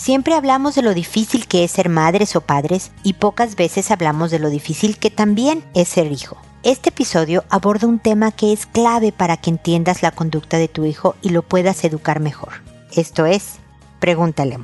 Siempre hablamos de lo difícil que es ser madres o padres y pocas veces hablamos de lo difícil que también es ser hijo. Este episodio aborda un tema que es clave para que entiendas la conducta de tu hijo y lo puedas educar mejor. Esto es, pregúntale a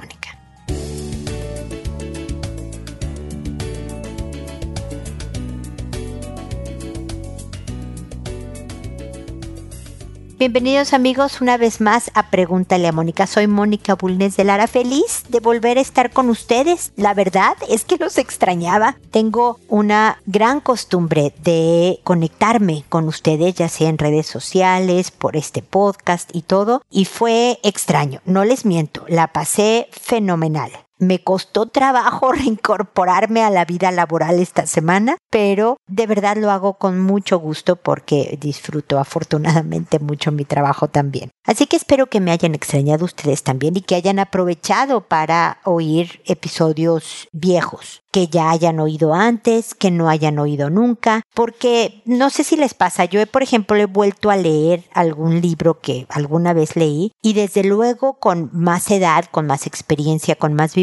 Bienvenidos amigos una vez más a Pregúntale a Mónica. Soy Mónica Bulnes de Lara, feliz de volver a estar con ustedes. La verdad es que los extrañaba. Tengo una gran costumbre de conectarme con ustedes, ya sea en redes sociales, por este podcast y todo. Y fue extraño, no les miento, la pasé fenomenal. Me costó trabajo reincorporarme a la vida laboral esta semana, pero de verdad lo hago con mucho gusto porque disfruto afortunadamente mucho mi trabajo también. Así que espero que me hayan extrañado ustedes también y que hayan aprovechado para oír episodios viejos que ya hayan oído antes, que no hayan oído nunca, porque no sé si les pasa, yo por ejemplo he vuelto a leer algún libro que alguna vez leí y desde luego con más edad, con más experiencia, con más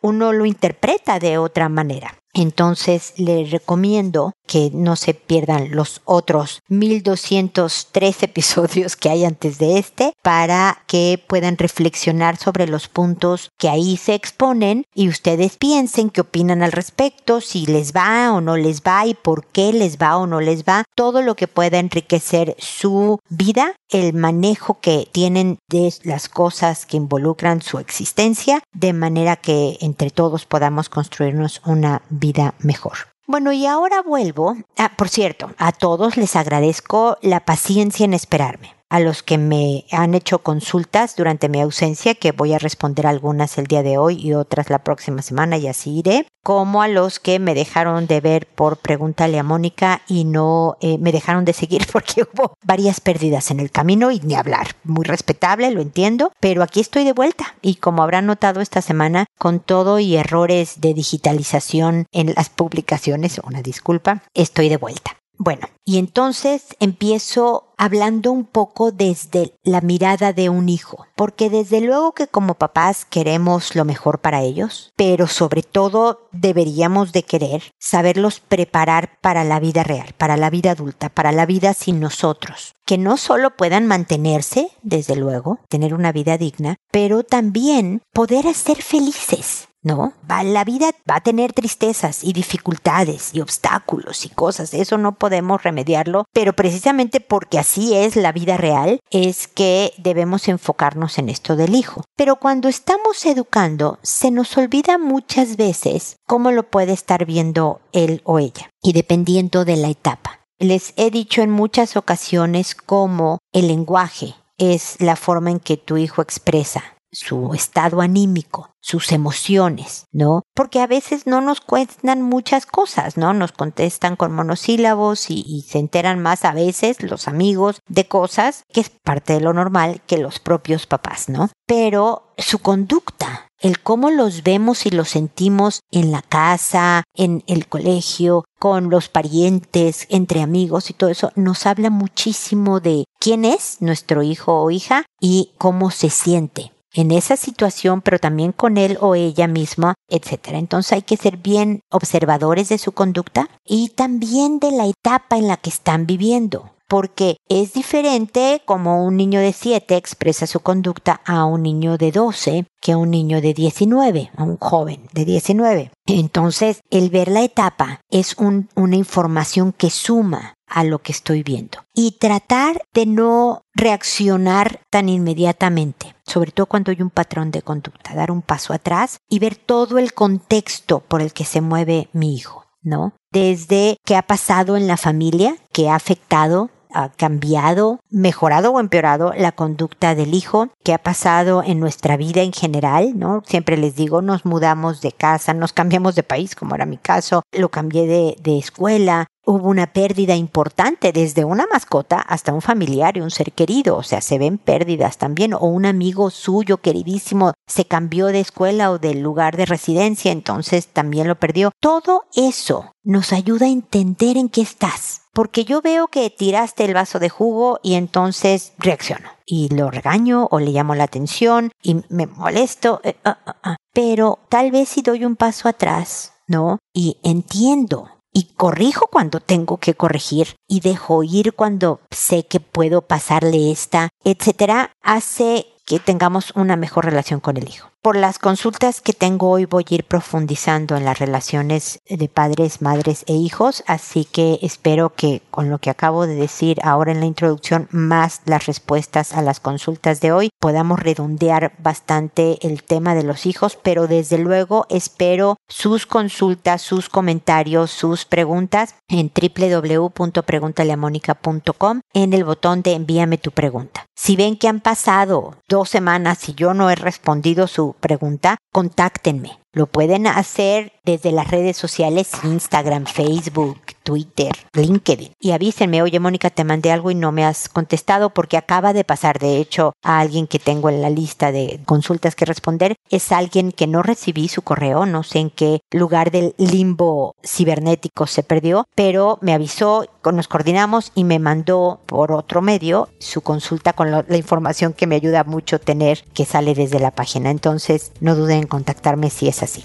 uno lo interpreta de otra manera. Entonces les recomiendo que no se pierdan los otros 1203 episodios que hay antes de este para que puedan reflexionar sobre los puntos que ahí se exponen y ustedes piensen qué opinan al respecto, si les va o no les va y por qué les va o no les va, todo lo que pueda enriquecer su vida, el manejo que tienen de las cosas que involucran su existencia, de manera que entre todos podamos construirnos una vida mejor. Bueno, y ahora vuelvo. Ah, por cierto, a todos les agradezco la paciencia en esperarme a los que me han hecho consultas durante mi ausencia, que voy a responder algunas el día de hoy y otras la próxima semana y así iré, como a los que me dejaron de ver por Pregúntale a Mónica y no eh, me dejaron de seguir porque hubo varias pérdidas en el camino y ni hablar. Muy respetable, lo entiendo, pero aquí estoy de vuelta y como habrán notado esta semana, con todo y errores de digitalización en las publicaciones, una disculpa, estoy de vuelta. Bueno, y entonces empiezo hablando un poco desde la mirada de un hijo, porque desde luego que como papás queremos lo mejor para ellos, pero sobre todo deberíamos de querer saberlos preparar para la vida real, para la vida adulta, para la vida sin nosotros, que no solo puedan mantenerse, desde luego, tener una vida digna, pero también poder ser felices, ¿no? La vida va a tener tristezas y dificultades y obstáculos y cosas, eso no podemos remediarlo, pero precisamente porque así es la vida real, es que debemos enfocarnos en esto del hijo. Pero cuando estamos educando, se nos olvida muchas veces cómo lo puede estar viendo él o ella, y dependiendo de la etapa. Les he dicho en muchas ocasiones cómo el lenguaje es la forma en que tu hijo expresa su estado anímico, sus emociones, ¿no? Porque a veces no nos cuentan muchas cosas, ¿no? Nos contestan con monosílabos y, se enteran más a veces los amigos de cosas que es parte de lo normal que los propios papás, ¿no? Pero su conducta, el cómo los vemos y los sentimos en la casa, en el colegio, con los parientes, entre amigos y todo eso, nos habla muchísimo de quién es nuestro hijo o hija y cómo se siente en esa situación, pero también con él o ella misma, etc. Entonces hay que ser bien observadores de su conducta y también de la etapa en la que están viviendo porque es diferente como un niño de 7 expresa su conducta a un niño de 12 que a un niño de 19, a un joven de 19. Entonces, el ver la etapa es una información que suma a lo que estoy viendo y tratar de no reaccionar tan inmediatamente, sobre todo cuando hay un patrón de conducta, dar un paso atrás y ver todo el contexto por el que se mueve mi hijo, ¿no? Desde qué ha pasado en la familia, que ha afectado ha cambiado, mejorado o empeorado la conducta del hijo, que ha pasado en nuestra vida en general, ¿no? Siempre les digo, nos mudamos de casa, nos cambiamos de país, como era mi caso, lo cambié de, de escuela, hubo una pérdida importante, desde una mascota hasta un familiar y un ser querido, o sea, se ven pérdidas también, o un amigo suyo queridísimo se cambió de escuela o de lugar de residencia, entonces también lo perdió. Todo eso nos ayuda a entender en qué estás. Porque yo veo que tiraste el vaso de jugo y entonces reacciono. Y lo regaño o le llamo la atención y me molesto. Eh, ah, ah, ah. Pero tal vez si doy un paso atrás, ¿no? Y entiendo y corrijo cuando tengo que corregir y dejo ir cuando sé que puedo pasarle esta, etcétera, hace que tengamos una mejor relación con el hijo. Por las consultas que tengo hoy voy a ir profundizando en las relaciones de padres, madres e hijos, así que espero que con lo que acabo de decir ahora en la introducción, más las respuestas a las consultas de hoy, podamos redondear bastante el tema de los hijos, pero desde luego espero sus consultas, sus comentarios, sus preguntas en www.preguntaleamónica.com en el botón de envíame tu pregunta. Si ven que han pasado dos semanas y yo no he respondido su pregunta, contáctenme. Lo pueden hacer desde las redes sociales Instagram, Facebook, Twitter, LinkedIn. Y avísenme, oye Mónica, te mandé algo y no me has contestado porque acaba de pasar, de hecho, a alguien que tengo en la lista de consultas que responder. Es alguien que no recibí su correo, no sé en qué lugar del limbo cibernético se perdió, pero me avisó, nos coordinamos y me mandó por otro medio su consulta con la información que me ayuda mucho tener que sale desde la página. Entonces, no duden en contactarme si es así.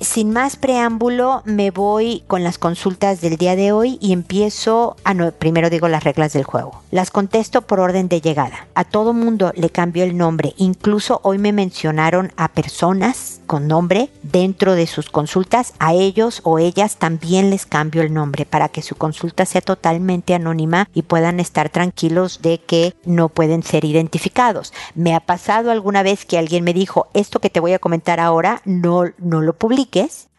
Sin más preámbulo, me voy con las consultas del día de hoy y empiezo a no, primero digo las reglas del juego. Las contesto por orden de llegada. A todo mundo le cambio el nombre. Incluso hoy me mencionaron a personas con nombre dentro de sus consultas. A ellos o ellas también les cambio el nombre para que su consulta sea totalmente anónima y puedan estar tranquilos de que no pueden ser identificados. Me ha pasado alguna vez que alguien me dijo, esto que te voy a comentar ahora no, no lo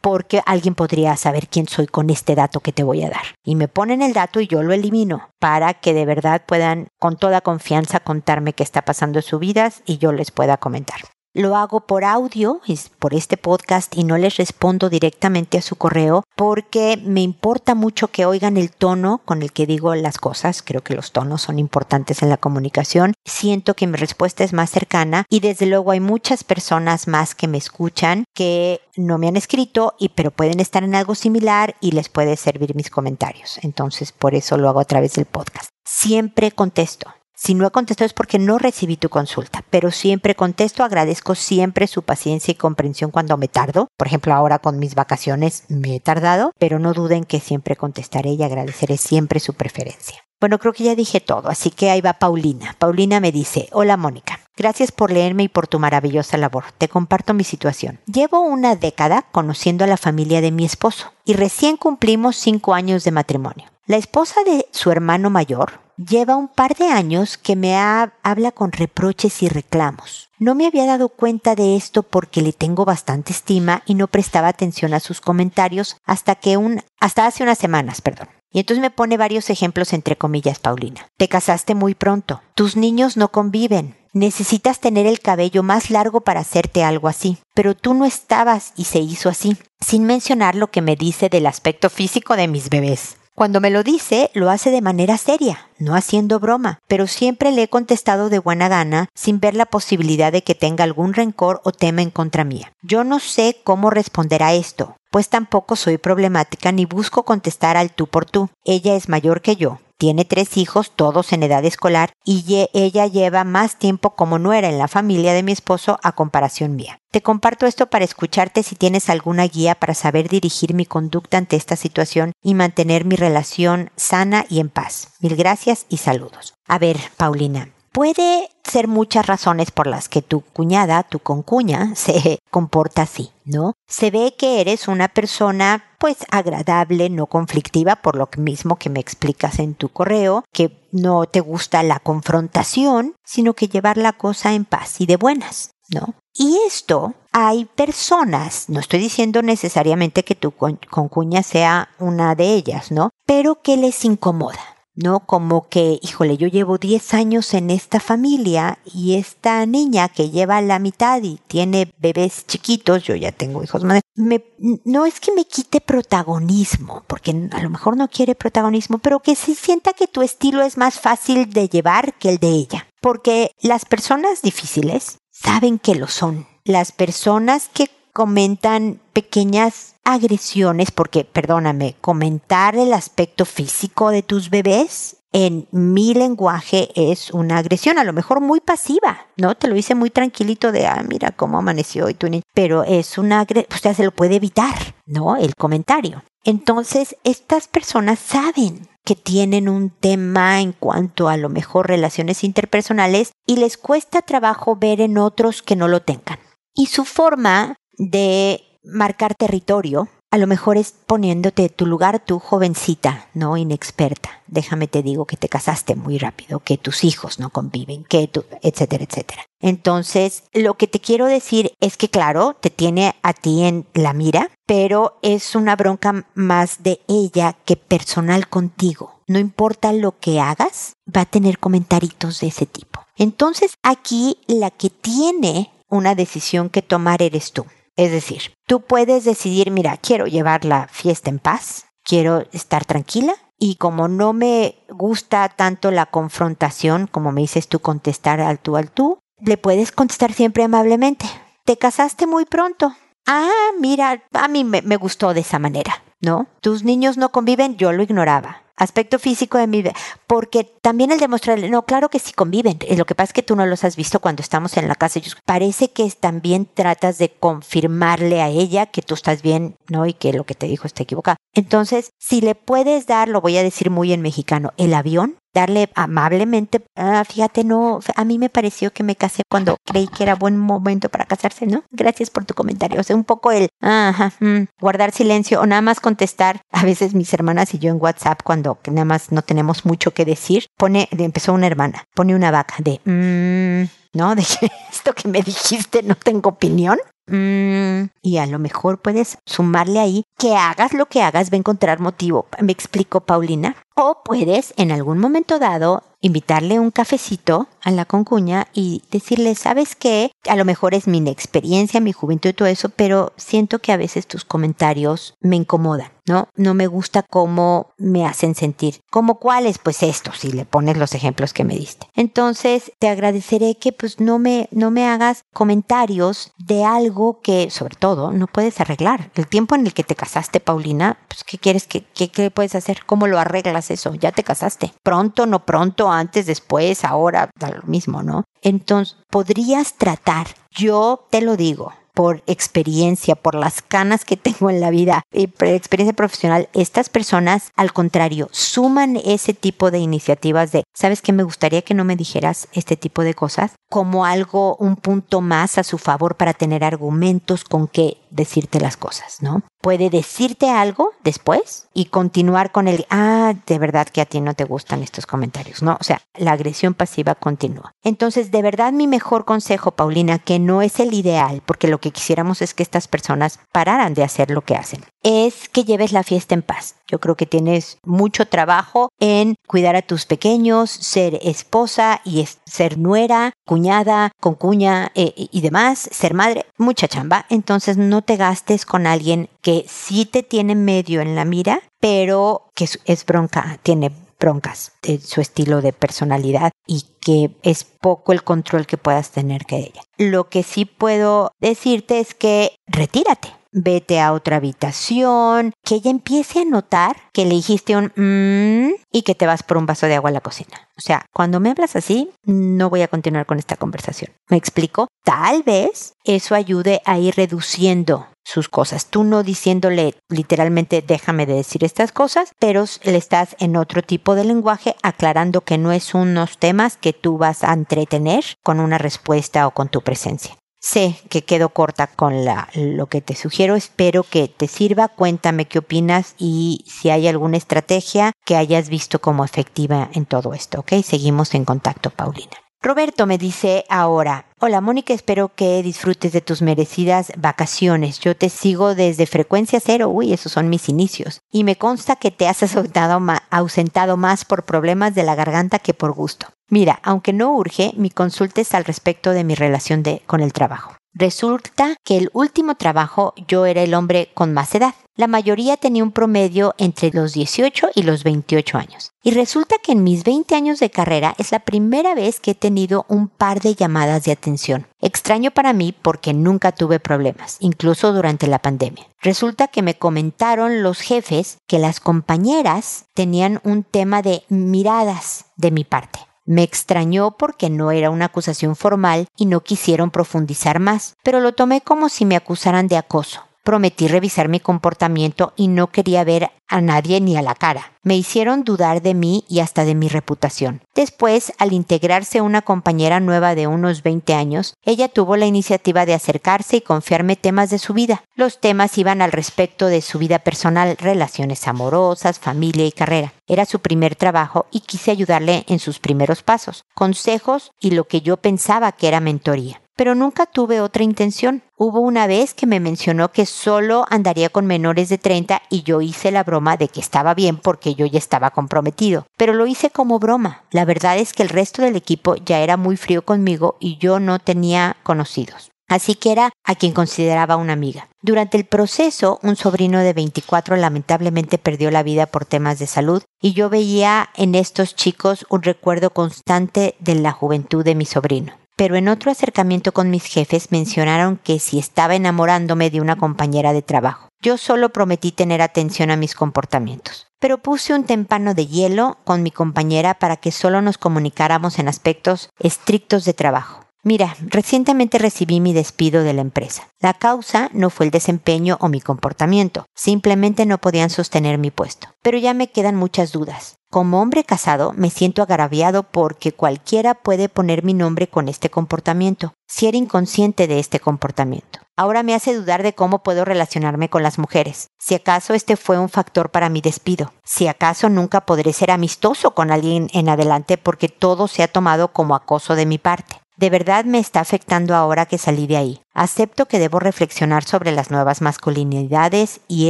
porque alguien podría saber quién soy con este dato que te voy a dar. Y me ponen el dato y yo lo elimino para que de verdad puedan con toda confianza contarme qué está pasando en sus vidas y yo les pueda comentar lo hago por audio, por este podcast y no les respondo directamente a su correo porque me importa mucho que oigan el tono con el que digo las cosas. Creo que los tonos son importantes en la comunicación. Siento que mi respuesta es más cercana y desde luego hay muchas personas más que me escuchan que no me han escrito y pero pueden estar en algo similar y les puede servir mis comentarios. Entonces por eso lo hago a través del podcast. Siempre contesto. Si no he contestado es porque no recibí tu consulta, pero siempre contesto, agradezco siempre su paciencia y comprensión cuando me tardo. Por ejemplo, ahora con mis vacaciones me he tardado, pero no duden que siempre contestaré y agradeceré siempre su preferencia. Bueno, creo que ya dije todo, así que ahí va Paulina. Paulina me dice, hola Mónica, gracias por leerme y por tu maravillosa labor. Te comparto mi situación. Llevo una década conociendo a la familia de mi esposo y recién cumplimos cinco años de matrimonio. La esposa de su hermano mayor, lleva un par de años que me habla con reproches y reclamos. No me había dado cuenta de esto porque le tengo bastante estima y no prestaba atención a sus comentarios hasta que un, hasta hace unas semanas, perdón. Y entonces me pone varios ejemplos entre comillas, Paulina. Te casaste muy pronto. Tus niños no conviven. Necesitas tener el cabello más largo para hacerte algo así. Pero tú no estabas y se hizo así. Sin mencionar lo que me dice del aspecto físico de mis bebés. Cuando me lo dice, lo hace de manera seria, no haciendo broma, pero siempre le he contestado de buena gana, sin ver la posibilidad de que tenga algún rencor o tema en contra mía. Yo no sé cómo responder a esto, pues tampoco soy problemática ni busco contestar al tú por tú. Ella es mayor que yo, tiene tres hijos, todos en edad escolar, y ella lleva más tiempo como nuera en la familia de mi esposo a comparación mía. Te comparto esto para escucharte si tienes alguna guía para saber dirigir mi conducta ante esta situación y mantener mi relación sana y en paz. Mil gracias y saludos. A ver, Paulina, puede ser muchas razones por las que tu cuñada, tu concuña, se comporta así, ¿no? Se ve que eres una persona pues agradable, no conflictiva, por lo mismo que me explicas en tu correo, que no te gusta la confrontación, sino que llevar la cosa en paz y de buenas, ¿no? Y esto hay personas, no estoy diciendo necesariamente que tu concuña sea una de ellas, ¿no? Pero que les incomoda ¿no? Como que, híjole, yo llevo 10 años en esta familia y esta niña que lleva la mitad y tiene bebés chiquitos, yo ya tengo hijos más, me, no es que me quite protagonismo, porque a lo mejor no quiere protagonismo, pero que se sienta que tu estilo es más fácil de llevar que el de ella. Porque las personas difíciles saben que lo son. Las personas que comentan pequeñas agresiones, porque, perdóname, comentar el aspecto físico de tus bebés en mi lenguaje es una agresión, a lo mejor muy pasiva, ¿no? Te lo hice muy tranquilito de, ah, mira cómo amaneció hoy tu niño, pero es una agresión, o sea, se lo puede evitar, ¿no? El comentario. Entonces, estas personas saben que tienen un tema en cuanto a lo mejor relaciones interpersonales y les cuesta trabajo ver en otros que no lo tengan. Y su forma de marcar territorio, a lo mejor es poniéndote tu lugar, tu jovencita, no inexperta. Déjame te digo que te casaste muy rápido, que tus hijos no conviven, que tú, etcétera, etcétera. Entonces, lo que te quiero decir es que claro, te tiene a ti en la mira, pero es una bronca más de ella que personal contigo. No importa lo que hagas, va a tener comentarios de ese tipo. Entonces, aquí la que tiene una decisión que tomar eres tú. Es decir, tú puedes decidir, mira, quiero llevar la fiesta en paz, quiero estar tranquila y como no me gusta tanto la confrontación, como me dices tú contestar al tú al tú, le puedes contestar siempre amablemente. Te casaste muy pronto. Ah, mira, a mí me, gustó de esa manera, ¿no? Tus niños no conviven, yo lo ignoraba aspecto físico de mi vida, porque también el demostrarle, no, claro que sí conviven, lo que pasa es que tú no los has visto cuando estamos en la casa, parece que también tratas de confirmarle a ella que tú estás bien, ¿no? Y que lo que te dijo está equivocado. Entonces, si le puedes dar, lo voy a decir muy en mexicano, el avión, darle amablemente, ah, fíjate, no, a mí me pareció que me casé cuando creí que era buen momento para casarse, ¿no? Gracias por tu comentario. O sea, un poco el, mm, guardar silencio o nada más contestar. A veces mis hermanas y yo en WhatsApp, cuando nada más no tenemos mucho que decir, pone, empezó una hermana, pone una vaca de, mmm, ¿no? De esto que me dijiste no tengo opinión. Mm, y a lo mejor puedes sumarle ahí que hagas lo que hagas, va a encontrar motivo. ¿Me explico, Paulina? O puedes, en algún momento dado, invitarle un cafecito a la concuña y decirle, ¿sabes qué? A lo mejor es mi inexperiencia, mi juventud y todo eso, pero siento que a veces tus comentarios me incomodan, ¿no? No me gusta cómo me hacen sentir. ¿Cómo cuáles? Pues esto, si le pones los ejemplos que me diste. Entonces, te agradeceré que pues no me, no me hagas comentarios de algo que, sobre todo, no puedes arreglar. El tiempo en el que te casaste, Paulina, pues, ¿qué quieres que, qué puedes hacer? ¿Cómo lo arreglas eso? Ya te casaste. Pronto, no pronto, antes, después, ahora, da lo mismo, ¿no? Entonces, podrías tratar, yo te lo digo, por experiencia, por las canas que tengo en la vida y experiencia profesional, estas personas, al contrario, suman ese tipo de iniciativas de, ¿sabes qué? Me gustaría que no me dijeras este tipo de cosas como algo, un punto más a su favor para tener argumentos con que decirte las cosas, ¿no? Puede decirte algo después y continuar con el, ah, de verdad que a ti no te gustan estos comentarios, ¿no? O sea, la agresión pasiva continúa. Entonces, de verdad mi mejor consejo, Paulina, que no es el ideal, porque lo que quisiéramos es que estas personas pararan de hacer lo que hacen, es que lleves la fiesta en paz. Yo creo que tienes mucho trabajo en cuidar a tus pequeños, ser esposa y ser nuera, cuñada, concuña eh, y demás, ser madre, mucha chamba. Entonces no te gastes con alguien que sí te tiene medio en la mira, pero que es bronca, tiene broncas de su estilo de personalidad y que es poco el control que puedas tener que ella. Lo que sí puedo decirte es que retírate vete a otra habitación, que ella empiece a notar que le dijiste un mmm y que te vas por un vaso de agua a la cocina. O sea, cuando me hablas así, no voy a continuar con esta conversación. ¿Me explico? Tal vez eso ayude a ir reduciendo sus cosas. Tú no diciéndole literalmente déjame de decir estas cosas, pero le estás en otro tipo de lenguaje aclarando que no es unos temas que tú vas a entretener con una respuesta o con tu presencia. Sé que quedo corta con la, lo que te sugiero, espero que te sirva, cuéntame qué opinas y si hay alguna estrategia que hayas visto como efectiva en todo esto, ¿ok? Seguimos en contacto, Paulina. Roberto me dice ahora, Hola Mónica, espero que disfrutes de tus merecidas vacaciones. Yo te sigo desde frecuencia cero, uy, esos son mis inicios. Y me consta que te has ausentado, ausentado más por problemas de la garganta que por gusto. Mira, aunque no urge, mi consulta es al respecto de mi relación de, con el trabajo. Resulta que el último trabajo yo era el hombre con más edad. La mayoría tenía un promedio entre los 18 y los 28 años. Y resulta que en mis 20 años de carrera es la primera vez que he tenido un par de llamadas de atención. Extraño para mí porque nunca tuve problemas, incluso durante la pandemia. Resulta que me comentaron los jefes que las compañeras tenían un tema de miradas de mi parte. Me extrañó porque no era una acusación formal y no quisieron profundizar más, pero lo tomé como si me acusaran de acoso. Prometí revisar mi comportamiento y no quería ver a nadie ni a la cara. Me hicieron dudar de mí y hasta de mi reputación. Después, al integrarse una compañera nueva de unos 20 años, ella tuvo la iniciativa de acercarse y confiarme temas de su vida. Los temas iban al respecto de su vida personal, relaciones amorosas, familia y carrera. Era su primer trabajo y quise ayudarle en sus primeros pasos, consejos y lo que yo pensaba que era mentoría pero nunca tuve otra intención. Hubo una vez que me mencionó que solo andaría con menores de 30 y yo hice la broma de que estaba bien porque yo ya estaba comprometido. Pero lo hice como broma. La verdad es que el resto del equipo ya era muy frío conmigo y yo no tenía conocidos. Así que era a quien consideraba una amiga. Durante el proceso, un sobrino de 24 lamentablemente perdió la vida por temas de salud y yo veía en estos chicos un recuerdo constante de la juventud de mi sobrino pero en otro acercamiento con mis jefes mencionaron que si estaba enamorándome de una compañera de trabajo. Yo solo prometí tener atención a mis comportamientos, pero puse un tempano de hielo con mi compañera para que solo nos comunicáramos en aspectos estrictos de trabajo. Mira, recientemente recibí mi despido de la empresa. La causa no fue el desempeño o mi comportamiento, simplemente no podían sostener mi puesto. Pero ya me quedan muchas dudas. Como hombre casado me siento agraviado porque cualquiera puede poner mi nombre con este comportamiento, si era inconsciente de este comportamiento. Ahora me hace dudar de cómo puedo relacionarme con las mujeres, si acaso este fue un factor para mi despido, si acaso nunca podré ser amistoso con alguien en adelante porque todo se ha tomado como acoso de mi parte. De verdad me está afectando ahora que salí de ahí. Acepto que debo reflexionar sobre las nuevas masculinidades y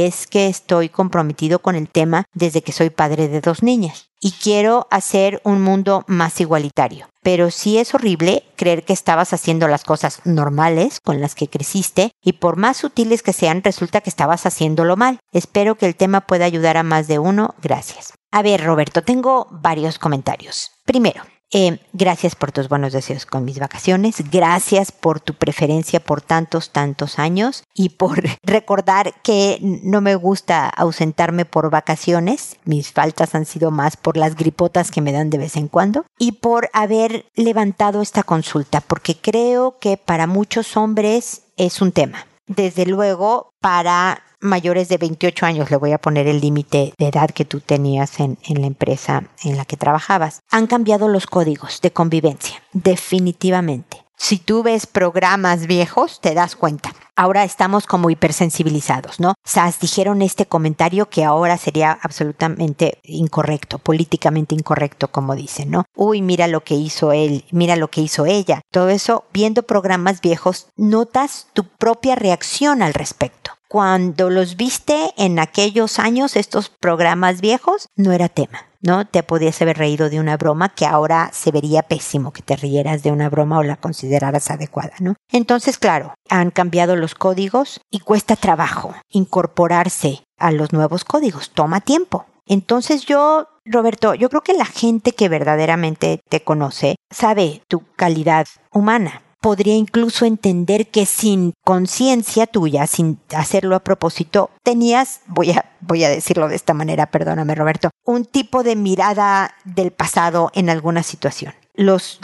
es que estoy comprometido con el tema desde que soy padre de dos niñas y quiero hacer un mundo más igualitario. Pero sí es horrible creer que estabas haciendo las cosas normales con las que creciste y por más sutiles que sean resulta que estabas haciéndolo mal. Espero que el tema pueda ayudar a más de uno. Gracias. A ver, Roberto, tengo varios comentarios. Primero, eh, gracias por tus buenos deseos con mis vacaciones. Gracias por tu preferencia por tantos, tantos años y por recordar que no me gusta ausentarme por vacaciones. Mis faltas han sido más por las gripotas que me dan de vez en cuando y por haber levantado esta consulta, porque creo que para muchos hombres es un tema. Desde luego, para mayores de 28 años, le voy a poner el límite de edad que tú tenías en, en, la empresa en la que trabajabas, han cambiado los códigos de convivencia, definitivamente. Si tú ves programas viejos, te das cuenta. Ahora estamos como hipersensibilizados, ¿no? SAS dijeron este comentario que ahora sería absolutamente incorrecto, políticamente incorrecto, como dicen, ¿no? Uy, mira lo que hizo él, mira lo que hizo ella. Todo eso, viendo programas viejos, notas tu propia reacción al respecto cuando los viste en aquellos años, estos programas viejos, no era tema. ¿no? Te podías haber reído de una broma que ahora se vería pésimo que te rieras de una broma o la consideraras adecuada, ¿no? Entonces, claro, han cambiado los códigos y cuesta trabajo incorporarse a los nuevos códigos, toma tiempo. Entonces yo, Roberto, yo creo que la gente que verdaderamente te conoce sabe tu calidad humana podría incluso entender que sin conciencia tuya, sin hacerlo a propósito, tenías, voy a, voy a decirlo de esta manera, perdóname Roberto, un tipo de mirada del pasado en alguna situación los,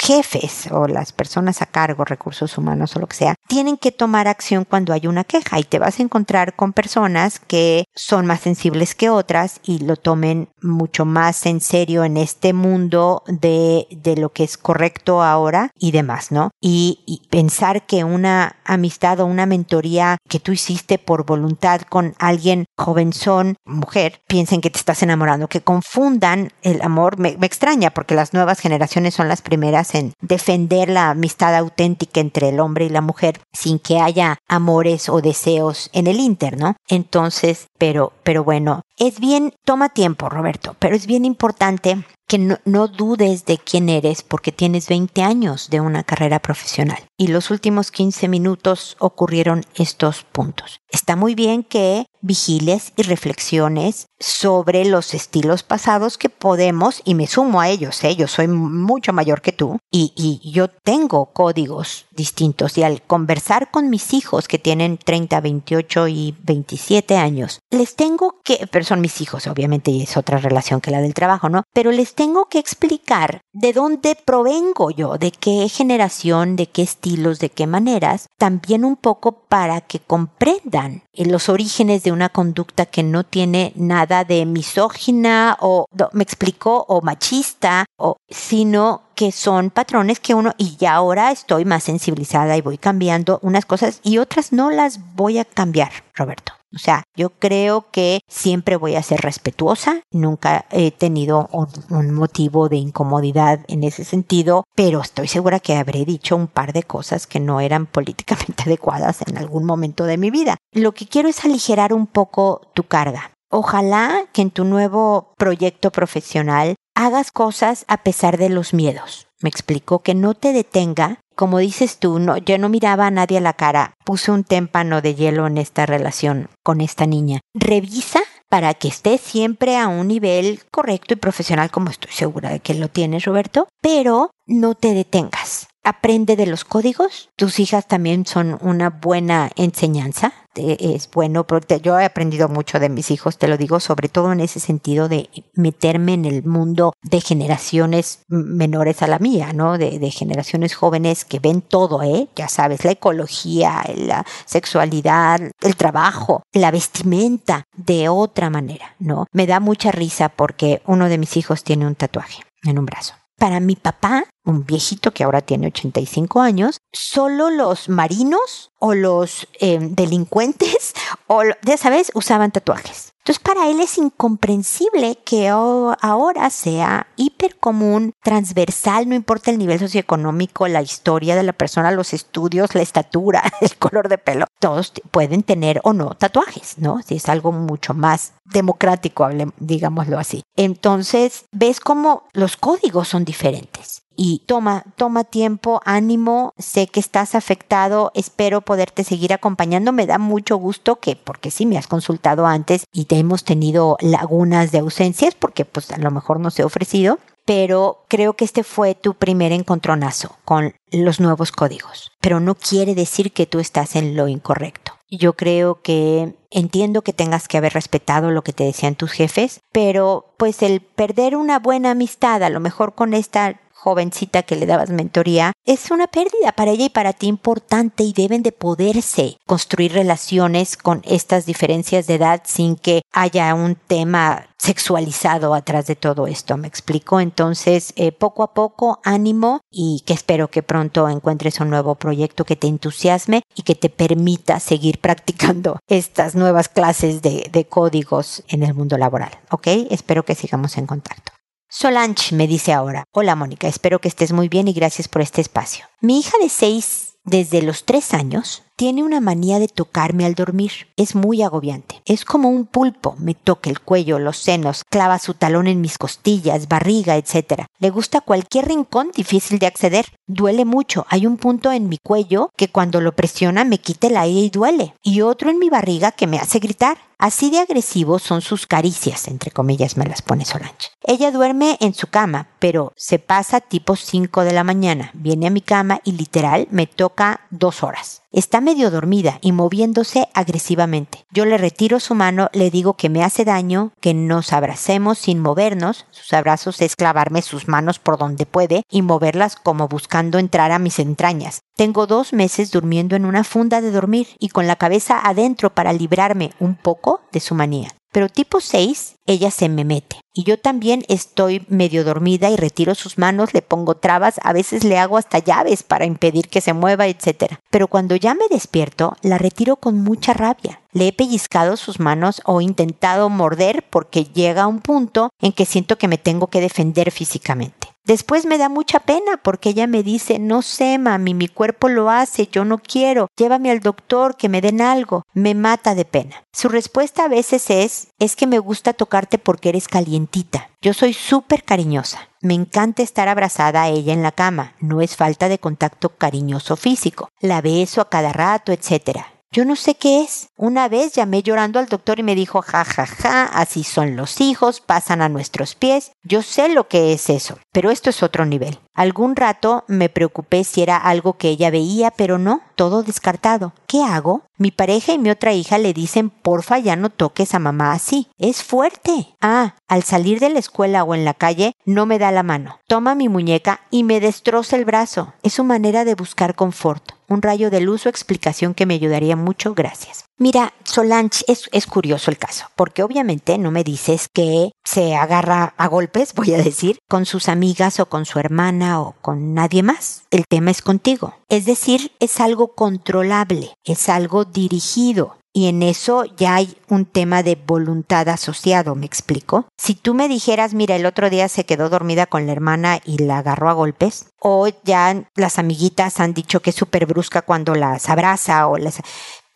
jefes o las personas a cargo, recursos humanos o lo que sea, tienen que tomar acción cuando hay una queja y te vas a encontrar con personas que son más sensibles que otras y lo tomen mucho más en serio en este mundo de, de lo que es correcto ahora y demás, ¿no? Y, pensar que una amistad o una mentoría que tú hiciste por voluntad con alguien jovenzón, mujer, piensen que te estás enamorando, que confundan el amor, me extraña porque las nuevas generaciones son las primeras en defender la amistad auténtica entre el hombre y la mujer sin que haya amores o deseos en el inter, ¿no? Entonces, pero, pero bueno, es bien, toma tiempo, Roberto, pero es bien importante que no, dudes de quién eres porque tienes 20 años de una carrera profesional. Y los últimos 15 minutos ocurrieron estos puntos. Está muy bien que vigiles y reflexiones sobre los estilos pasados que podemos, y me sumo a ellos, ¿eh? yo soy mucho mayor que tú, y, y yo tengo códigos distintos, y al conversar con mis hijos que tienen 30, 28 y 27 años, les tengo que, pero son mis hijos, obviamente, es otra relación que la del trabajo, ¿no? Pero les tengo que explicar de dónde provengo yo, de qué generación, de qué estilos, de qué maneras, también un poco para que comprendan los orígenes de una conducta que no tiene nada de misógina o, me explicó, o machista, o, sino que son patrones que uno, y ya ahora estoy más sensibilizada y voy cambiando unas cosas y otras no las voy a cambiar, Roberto. O sea, yo creo que siempre voy a ser respetuosa, nunca he tenido un, motivo de incomodidad en ese sentido, pero estoy segura que habré dicho un par de cosas que no eran políticamente adecuadas en algún momento de mi vida. Lo que quiero es aligerar un poco tu carga. Ojalá que en tu nuevo proyecto profesional hagas cosas a pesar de los miedos. Me explico que no te detenga. Como dices tú, no, yo no miraba a nadie a la cara. Puse un témpano de hielo en esta relación con esta niña. Revisa para que estés siempre a un nivel correcto y profesional como estoy segura de que lo tienes, Roberto, pero no te detengas aprende de los códigos. Tus hijas también son una buena enseñanza. Es bueno, porque yo he aprendido mucho de mis hijos, te lo digo, sobre todo en ese sentido de meterme en el mundo de generaciones menores a la mía, ¿no? De, de generaciones jóvenes que ven todo, ¿eh? Ya sabes, la ecología, la sexualidad, el trabajo, la vestimenta de otra manera, ¿no? Me da mucha risa porque uno de mis hijos tiene un tatuaje en un brazo. Para mi papá, un viejito que ahora tiene 85 años, solo los marinos o los em, delincuentes o, ya sabes, usaban tatuajes. Entonces para él es incomprensible que ahora sea hiper común, transversal, no importa el nivel socioeconómico, la historia de la persona, los estudios, la estatura, el color de pelo, todos pueden tener o no tatuajes, ¿no? Si es algo mucho más democrático, digámoslo así. Entonces, ves cómo los códigos son diferentes y toma, toma tiempo, ánimo, sé que estás afectado, espero poderte seguir acompañando, me da mucho gusto que, porque sí me has consultado antes y te hemos tenido lagunas de ausencias, porque pues a lo mejor no se ha ofrecido, pero creo que este fue tu primer encontronazo con los nuevos códigos, pero no quiere decir que tú estás en lo incorrecto. Yo creo que entiendo que tengas que haber respetado lo que te decían tus jefes, pero pues el perder una buena amistad, a lo mejor con esta jovencita que le dabas mentoría, es una pérdida para ella y para ti importante y deben de poderse construir relaciones con estas diferencias de edad sin que haya un tema sexualizado atrás de todo esto, me explico. Entonces, eh, poco a poco, ánimo y que espero que pronto encuentres un nuevo proyecto que te entusiasme y que te permita seguir practicando estas nuevas clases de, de códigos en el mundo laboral. ¿Ok? Espero que sigamos en contacto. Solange me dice ahora, hola Mónica, espero que estés muy bien y gracias por este espacio. Mi hija de seis, desde los tres años, tiene una manía de tocarme al dormir. Es muy agobiante. Es como un pulpo. Me toca el cuello, los senos, clava su talón en mis costillas, barriga, etc. Le gusta cualquier rincón difícil de acceder. Duele mucho. Hay un punto en mi cuello que cuando lo presiona me quita el aire y duele. Y otro en mi barriga que me hace gritar. Así de agresivos son sus caricias, entre comillas me las pone Solange. Ella duerme en su cama, pero se pasa tipo 5 de la mañana. Viene a mi cama y literal me toca dos horas. Está medio dormida y moviéndose agresivamente. Yo le retiro su mano, le digo que me hace daño, que nos abracemos sin movernos. Sus abrazos es clavarme sus manos por donde puede y moverlas como buscando entrar a mis entrañas. Tengo dos meses durmiendo en una funda de dormir y con la cabeza adentro para librarme un poco de su manía. Pero tipo 6, ella se me mete. Y yo también estoy medio dormida y retiro sus manos, le pongo trabas, a veces le hago hasta llaves para impedir que se mueva, etc. Pero cuando ya me despierto, la retiro con mucha rabia. Le he pellizcado sus manos o intentado morder porque llega un punto en que siento que me tengo que defender físicamente. Después me da mucha pena porque ella me dice, no sé, mami, mi cuerpo lo hace, yo no quiero, llévame al doctor, que me den algo. Me mata de pena. Su respuesta a veces es, es que me gusta tocarte porque eres calientita. Yo soy súper cariñosa. Me encanta estar abrazada a ella en la cama. No es falta de contacto cariñoso físico. La beso a cada rato, etcétera. Yo no sé qué es. Una vez llamé llorando al doctor y me dijo, ja, ja, ja, así son los hijos, pasan a nuestros pies. Yo sé lo que es eso, pero esto es otro nivel. Algún rato me preocupé si era algo que ella veía, pero no, todo descartado. ¿Qué hago? Mi pareja y mi otra hija le dicen, porfa, ya no toques a mamá así. Es fuerte. Ah, al salir de la escuela o en la calle, no me da la mano. Toma mi muñeca y me destroza el brazo. Es su manera de buscar confort. Un rayo de luz o explicación que me ayudaría mucho. Gracias. Mira, Solange, es, es, curioso el caso, porque obviamente no me dices que se agarra a golpes, voy a decir, con sus amigas o con su hermana o con nadie más. El tema es contigo. Es decir, es algo controlable, es algo dirigido. Y en eso ya hay un tema de voluntad asociado, ¿me explico? Si tú me dijeras, mira, el otro día se quedó dormida con la hermana y la agarró a golpes, o ya las amiguitas han dicho que es súper brusca cuando las abraza o las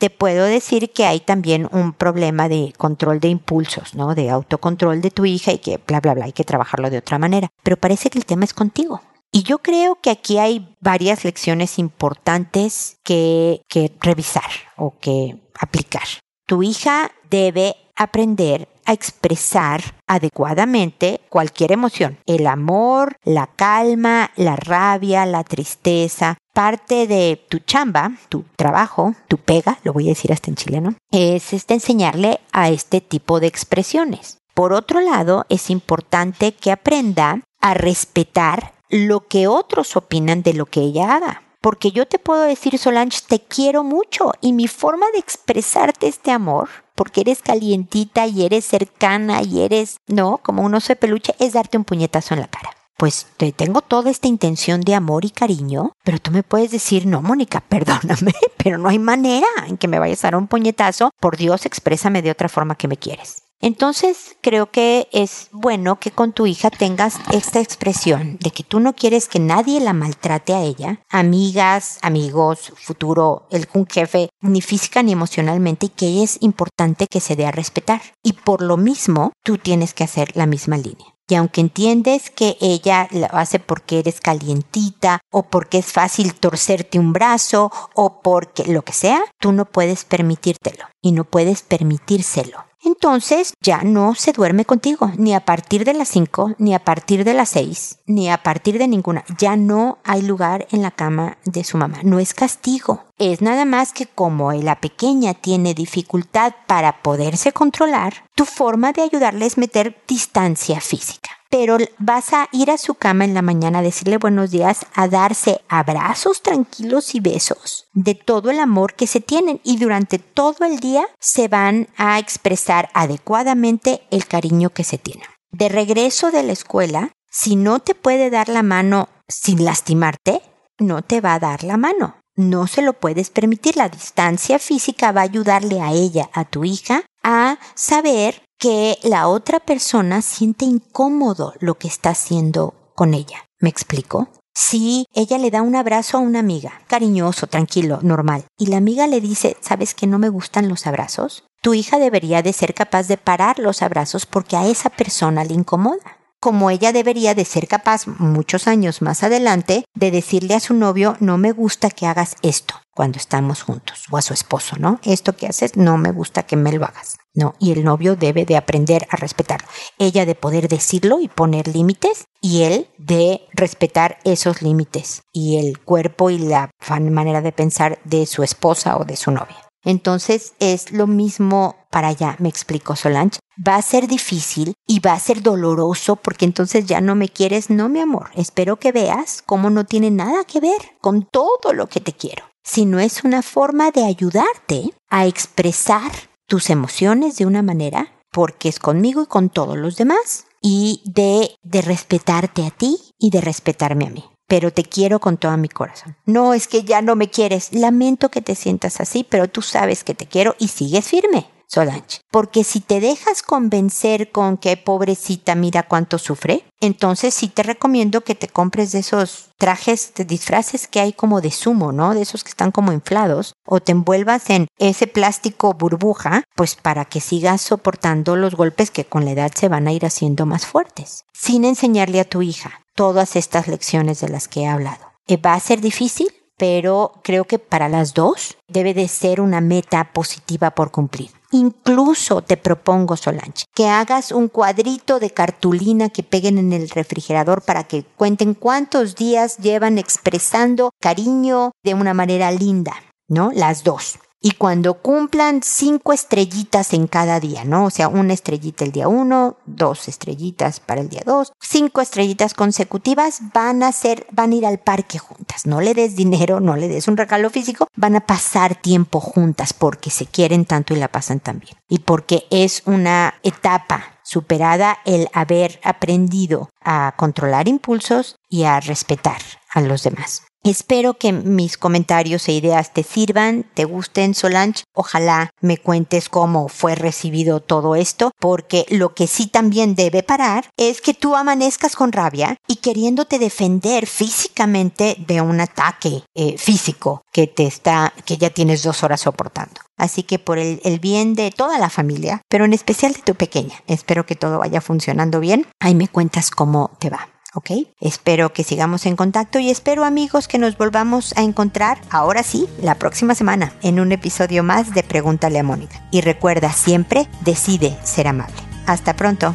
te puedo decir que hay también un problema de control de impulsos, ¿no? De autocontrol de tu hija y que bla, bla, bla, hay que trabajarlo de otra manera. Pero parece que el tema es contigo. Y yo creo que aquí hay varias lecciones importantes que, que revisar o que aplicar. Tu hija debe aprender a expresar adecuadamente cualquier emoción. El amor, la calma, la rabia, la tristeza. Parte de tu chamba, tu trabajo, tu pega, lo voy a decir hasta en chileno, es este enseñarle a este tipo de expresiones. Por otro lado, es importante que aprenda a respetar lo que otros opinan de lo que ella haga. Porque yo te puedo decir, Solange, te quiero mucho y mi forma de expresarte este amor, porque eres calientita y eres cercana y eres, no, como un oso de peluche, es darte un puñetazo en la cara. Pues te tengo toda esta intención de amor y cariño, pero tú me puedes decir, no, Mónica, perdóname, pero no hay manera en que me vayas a dar un puñetazo. Por Dios, exprésame de otra forma que me quieres. Entonces creo que es bueno que con tu hija tengas esta expresión de que tú no quieres que nadie la maltrate a ella, amigas, amigos, futuro, el un jefe, ni física ni emocionalmente, y que es importante que se dé a respetar. Y por lo mismo, tú tienes que hacer la misma línea. Y aunque entiendes que ella lo hace porque eres calientita o porque es fácil torcerte un brazo o porque lo que sea, tú no puedes permitírtelo y no puedes permitírselo entonces ya no se duerme contigo, ni a partir de las 5, ni a partir de las 6, ni a partir de ninguna. Ya no hay lugar en la cama de su mamá. No es castigo. Es nada más que como la pequeña tiene dificultad para poderse controlar, tu forma de ayudarle es meter distancia física pero vas a ir a su cama en la mañana a decirle buenos días, a darse abrazos tranquilos y besos de todo el amor que se tienen y durante todo el día se van a expresar adecuadamente el cariño que se tienen. De regreso de la escuela, si no te puede dar la mano sin lastimarte, no te va a dar la mano. No se lo puedes permitir. La distancia física va a ayudarle a ella, a tu hija, a saber que la otra persona siente incómodo lo que está haciendo con ella. ¿Me explico? Si ella le da un abrazo a una amiga, cariñoso, tranquilo, normal, y la amiga le dice, ¿sabes que no me gustan los abrazos? Tu hija debería de ser capaz de parar los abrazos porque a esa persona le incomoda como ella debería de ser capaz muchos años más adelante de decirle a su novio, no me gusta que hagas esto cuando estamos juntos, o a su esposo, ¿no? Esto que haces no me gusta que me lo hagas. No, y el novio debe de aprender a respetarlo. Ella de poder decirlo y poner límites y él de respetar esos límites y el cuerpo y la manera de pensar de su esposa o de su novia. Entonces es lo mismo para allá, me explicó Solange. Va a ser difícil y va a ser doloroso porque entonces ya no me quieres. No, mi amor, espero que veas cómo no tiene nada que ver con todo lo que te quiero, sino es una forma de ayudarte a expresar tus emociones de una manera porque es conmigo y con todos los demás y de, de respetarte a ti y de respetarme a mí. pero te quiero con todo mi corazón. No es que ya no me quieres, lamento que te sientas así, pero tú sabes que te quiero y sigues firme. Solange. Porque si te dejas convencer con que pobrecita mira cuánto sufre, entonces sí te recomiendo que te compres de esos trajes de disfraces que hay como de sumo, ¿no? De esos que están como inflados, o te envuelvas en ese plástico burbuja, pues para que sigas soportando los golpes que con la edad se van a ir haciendo más fuertes, sin enseñarle a tu hija todas estas lecciones de las que he hablado. Eh, ¿Va a ser difícil? pero creo que para las dos debe de ser una meta positiva por cumplir. Incluso te propongo, Solange, que hagas un cuadrito de cartulina que peguen en el refrigerador para que cuenten cuántos días llevan expresando cariño de una manera linda, ¿no? Las dos y cuando cumplan cinco estrellitas en cada día, ¿no? O sea, una estrellita el día uno, dos estrellitas para el día dos, cinco estrellitas consecutivas, van a ser, van a ir al parque juntas. No le des dinero, no le des un regalo físico, van a pasar tiempo juntas porque se quieren tanto y la pasan tan bien. Y porque es una etapa superada el haber aprendido a controlar impulsos y a respetar a los demás. Espero que mis comentarios e ideas te sirvan, te gusten, Solange. Ojalá me cuentes cómo fue recibido todo esto, porque lo que sí también debe parar es que tú amanezcas con rabia y queriéndote defender físicamente de un ataque eh, físico que te está, que ya tienes dos horas soportando. Así que por el, el, bien de toda la familia, pero en especial de tu pequeña, espero que todo vaya funcionando bien. Ahí me cuentas cómo te va. ¿Ok? Espero que sigamos en contacto y espero amigos que nos volvamos a encontrar ahora sí, la próxima semana, en un episodio más de Pregúntale a Mónica. Y recuerda siempre, decide ser amable. Hasta pronto.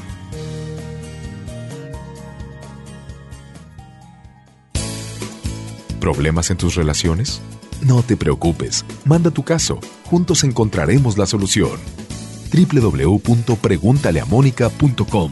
¿Problemas en tus relaciones? No te preocupes, manda tu caso, juntos encontraremos la solución. www.preguntaleamónica.com